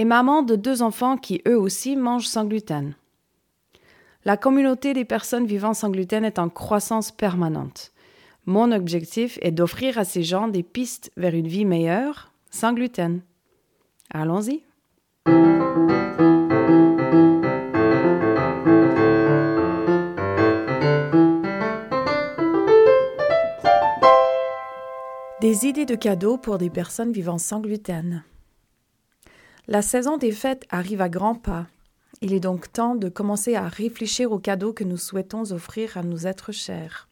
et maman de deux enfants qui eux aussi mangent sans gluten. La communauté des personnes vivant sans gluten est en croissance permanente. Mon objectif est d'offrir à ces gens des pistes vers une vie meilleure sans gluten. Allons-y. Des idées de cadeaux pour des personnes vivant sans gluten. La saison des fêtes arrive à grands pas. Il est donc temps de commencer à réfléchir aux cadeaux que nous souhaitons offrir à nos êtres chers.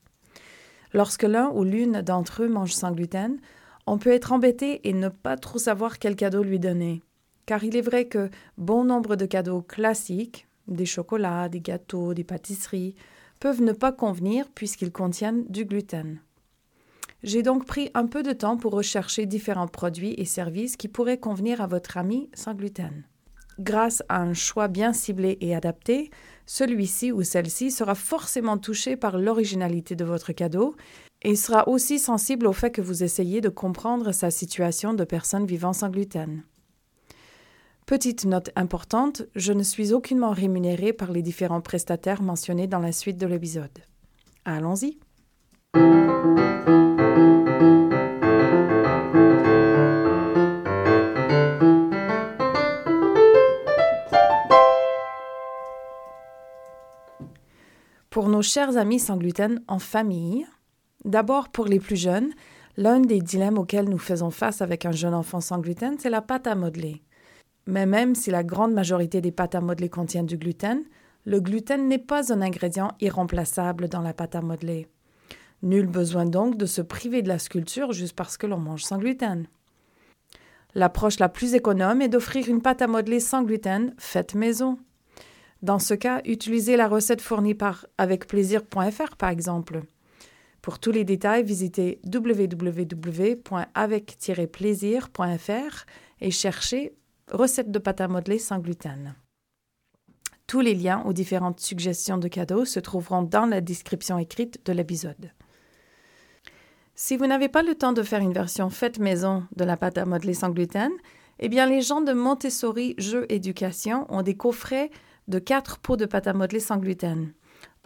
Lorsque l'un ou l'une d'entre eux mange sans gluten, on peut être embêté et ne pas trop savoir quel cadeau lui donner. Car il est vrai que bon nombre de cadeaux classiques, des chocolats, des gâteaux, des pâtisseries, peuvent ne pas convenir puisqu'ils contiennent du gluten. J'ai donc pris un peu de temps pour rechercher différents produits et services qui pourraient convenir à votre ami sans gluten. Grâce à un choix bien ciblé et adapté, celui-ci ou celle-ci sera forcément touché par l'originalité de votre cadeau et sera aussi sensible au fait que vous essayez de comprendre sa situation de personne vivant sans gluten. Petite note importante, je ne suis aucunement rémunérée par les différents prestataires mentionnés dans la suite de l'épisode. Allons-y. Pour nos chers amis sans gluten en famille, d'abord pour les plus jeunes, l'un des dilemmes auxquels nous faisons face avec un jeune enfant sans gluten, c'est la pâte à modeler. Mais même si la grande majorité des pâtes à modeler contiennent du gluten, le gluten n'est pas un ingrédient irremplaçable dans la pâte à modeler. Nul besoin donc de se priver de la sculpture juste parce que l'on mange sans gluten. L'approche la plus économe est d'offrir une pâte à modeler sans gluten faite maison. Dans ce cas, utilisez la recette fournie par avecplaisir.fr par exemple. Pour tous les détails, visitez www.avec-plaisir.fr et cherchez recette de pâte à modeler sans gluten. Tous les liens aux différentes suggestions de cadeaux se trouveront dans la description écrite de l'épisode. Si vous n'avez pas le temps de faire une version faite maison de la pâte à modeler sans gluten, eh bien les gens de Montessori Jeux Éducation ont des coffrets de quatre pots de pâte à modeler sans gluten.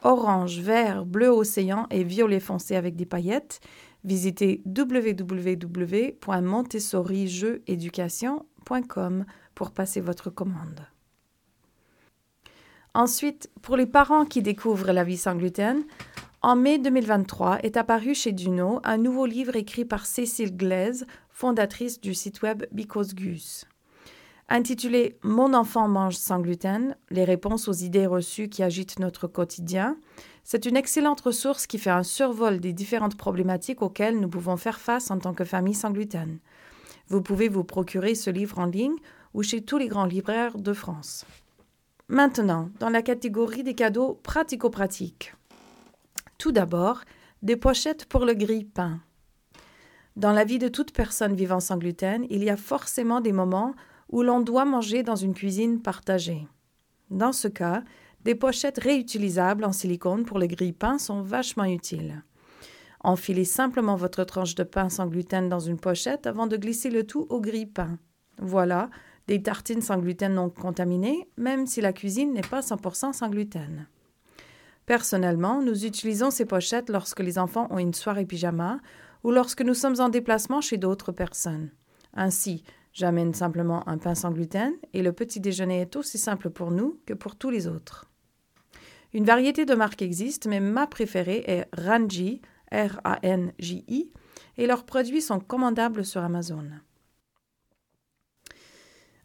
Orange, vert, bleu océan et violet foncé avec des paillettes. Visitez www.montessorijeuxéducation.com pour passer votre commande. Ensuite, pour les parents qui découvrent la vie sans gluten, en mai 2023 est apparu chez Duno un nouveau livre écrit par Cécile Glaise, fondatrice du site web Because. Intitulé Mon enfant mange sans gluten, les réponses aux idées reçues qui agitent notre quotidien, c'est une excellente ressource qui fait un survol des différentes problématiques auxquelles nous pouvons faire face en tant que famille sans gluten. Vous pouvez vous procurer ce livre en ligne ou chez tous les grands libraires de France. Maintenant, dans la catégorie des cadeaux pratico-pratiques. Tout d'abord, des pochettes pour le grille-pain. Dans la vie de toute personne vivant sans gluten, il y a forcément des moments où l'on doit manger dans une cuisine partagée. Dans ce cas, des pochettes réutilisables en silicone pour le grille-pain sont vachement utiles. Enfilez simplement votre tranche de pain sans gluten dans une pochette avant de glisser le tout au grille-pain. Voilà, des tartines sans gluten non contaminées, même si la cuisine n'est pas 100% sans gluten. Personnellement, nous utilisons ces pochettes lorsque les enfants ont une soirée pyjama ou lorsque nous sommes en déplacement chez d'autres personnes. Ainsi, j'amène simplement un pain sans gluten et le petit déjeuner est aussi simple pour nous que pour tous les autres. Une variété de marques existe, mais ma préférée est Ranji, R-A-N-J-I, et leurs produits sont commandables sur Amazon.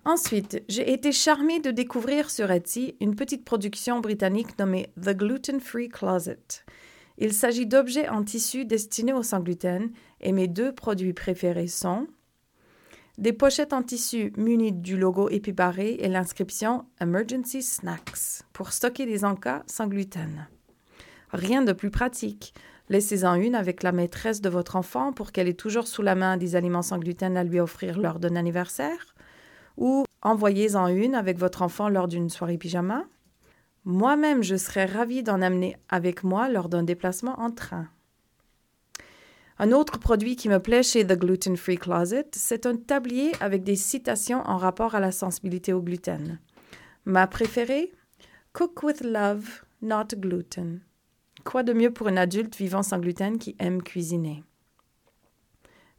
Ensuite, j'ai été charmée de découvrir sur Etsy une petite production britannique nommée The Gluten Free Closet. Il s'agit d'objets en tissu destinés au sans gluten et mes deux produits préférés sont des pochettes en tissu munies du logo épibarré et l'inscription Emergency Snacks pour stocker des encas sans gluten. Rien de plus pratique. Laissez-en une avec la maîtresse de votre enfant pour qu'elle ait toujours sous la main des aliments sans gluten à lui offrir lors d'un anniversaire. Ou envoyez-en une avec votre enfant lors d'une soirée pyjama. Moi-même, je serais ravie d'en amener avec moi lors d'un déplacement en train. Un autre produit qui me plaît chez The Gluten Free Closet, c'est un tablier avec des citations en rapport à la sensibilité au gluten. Ma préférée Cook with love, not gluten. Quoi de mieux pour un adulte vivant sans gluten qui aime cuisiner?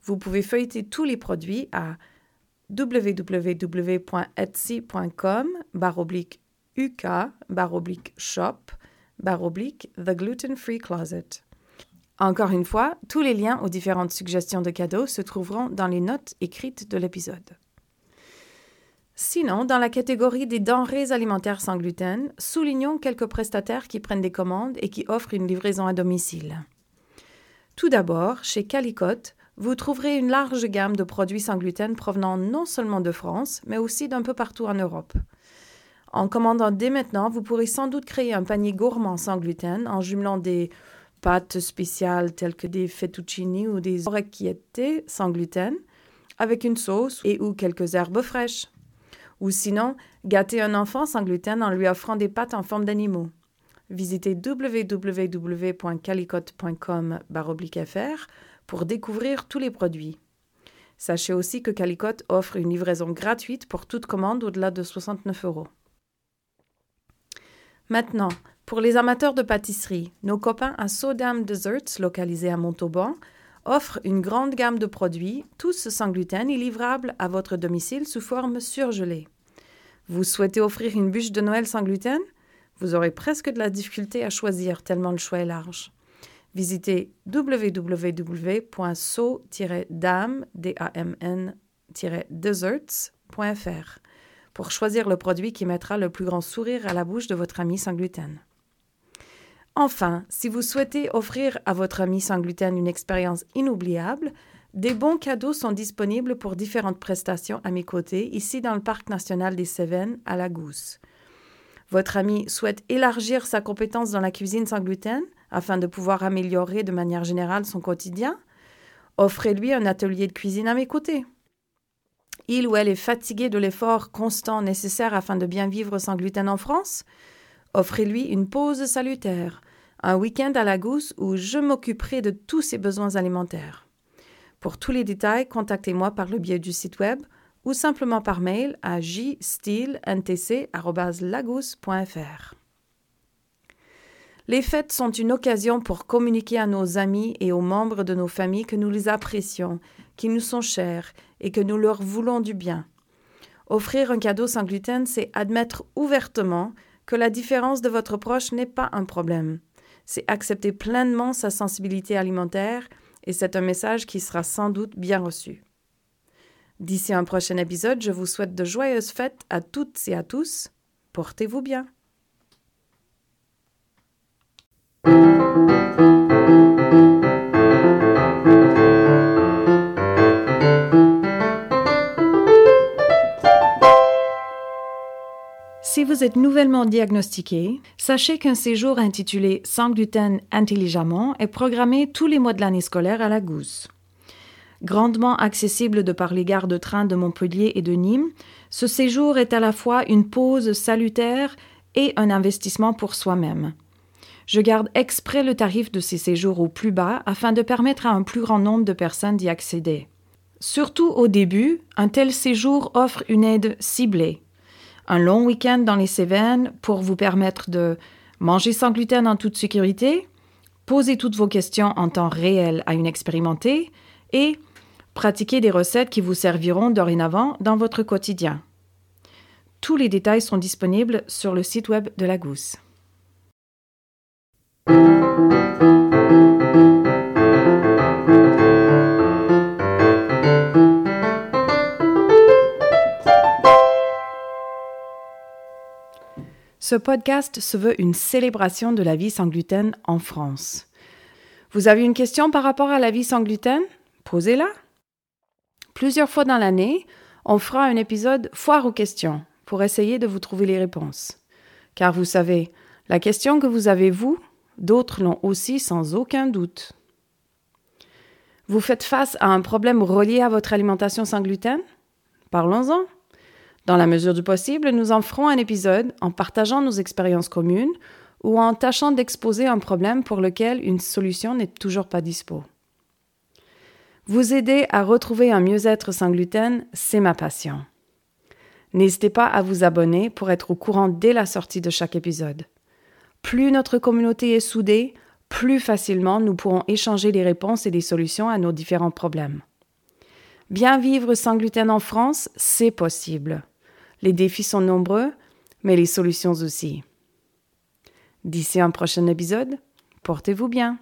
Vous pouvez feuilleter tous les produits à www.etsy.com uk shop The Gluten Free Closet. Encore une fois, tous les liens aux différentes suggestions de cadeaux se trouveront dans les notes écrites de l'épisode. Sinon, dans la catégorie des denrées alimentaires sans gluten, soulignons quelques prestataires qui prennent des commandes et qui offrent une livraison à domicile. Tout d'abord, chez Calicote, vous trouverez une large gamme de produits sans gluten provenant non seulement de France, mais aussi d'un peu partout en Europe. En commandant dès maintenant, vous pourrez sans doute créer un panier gourmand sans gluten en jumelant des pâtes spéciales telles que des fettuccini ou des orecchietti sans gluten avec une sauce et ou quelques herbes fraîches. Ou sinon, gâter un enfant sans gluten en lui offrant des pâtes en forme d'animaux. Visitez www.calicote.com fr pour découvrir tous les produits. Sachez aussi que Calicote offre une livraison gratuite pour toute commande au-delà de 69 euros. Maintenant, pour les amateurs de pâtisserie, nos copains à Sodam Desserts, localisés à Montauban, offre une grande gamme de produits, tous sans gluten et livrables à votre domicile sous forme surgelée. Vous souhaitez offrir une bûche de Noël sans gluten? Vous aurez presque de la difficulté à choisir tellement le choix est large. Visitez www.so-dam-desserts.fr pour choisir le produit qui mettra le plus grand sourire à la bouche de votre ami sans gluten. Enfin, si vous souhaitez offrir à votre ami sans gluten une expérience inoubliable, des bons cadeaux sont disponibles pour différentes prestations à mes côtés, ici dans le Parc national des Cévennes, à la Gousse. Votre ami souhaite élargir sa compétence dans la cuisine sans gluten afin de pouvoir améliorer de manière générale son quotidien? Offrez-lui un atelier de cuisine à mes côtés. Il ou elle est fatigué de l'effort constant nécessaire afin de bien vivre sans gluten en France? Offrez-lui une pause salutaire un week-end à la gousse où je m'occuperai de tous ses besoins alimentaires. Pour tous les détails, contactez-moi par le biais du site web ou simplement par mail à jstilntc.lagousse.fr. Les fêtes sont une occasion pour communiquer à nos amis et aux membres de nos familles que nous les apprécions, qui nous sont chers et que nous leur voulons du bien. Offrir un cadeau sans gluten, c'est admettre ouvertement que la différence de votre proche n'est pas un problème c'est accepter pleinement sa sensibilité alimentaire et c'est un message qui sera sans doute bien reçu. D'ici un prochain épisode, je vous souhaite de joyeuses fêtes à toutes et à tous. Portez-vous bien. Vous êtes nouvellement diagnostiqué, sachez qu'un séjour intitulé Sans intelligemment est programmé tous les mois de l'année scolaire à la Gousse. Grandement accessible de par les gares de train de Montpellier et de Nîmes, ce séjour est à la fois une pause salutaire et un investissement pour soi-même. Je garde exprès le tarif de ces séjours au plus bas afin de permettre à un plus grand nombre de personnes d'y accéder. Surtout au début, un tel séjour offre une aide ciblée un long week-end dans les Cévennes pour vous permettre de manger sans gluten en toute sécurité, poser toutes vos questions en temps réel à une expérimentée et pratiquer des recettes qui vous serviront dorénavant dans votre quotidien. Tous les détails sont disponibles sur le site web de la Gousse. Ce podcast se veut une célébration de la vie sans gluten en France. Vous avez une question par rapport à la vie sans gluten? Posez-la. Plusieurs fois dans l'année, on fera un épisode foire aux questions pour essayer de vous trouver les réponses. Car vous savez, la question que vous avez vous, d'autres l'ont aussi sans aucun doute. Vous faites face à un problème relié à votre alimentation sans gluten? Parlons-en. Dans la mesure du possible, nous en ferons un épisode en partageant nos expériences communes ou en tâchant d'exposer un problème pour lequel une solution n'est toujours pas dispo. Vous aider à retrouver un mieux-être sans gluten, c'est ma passion. N'hésitez pas à vous abonner pour être au courant dès la sortie de chaque épisode. Plus notre communauté est soudée, plus facilement nous pourrons échanger les réponses et les solutions à nos différents problèmes. Bien vivre sans gluten en France, c'est possible. Les défis sont nombreux, mais les solutions aussi. D'ici un prochain épisode, portez-vous bien.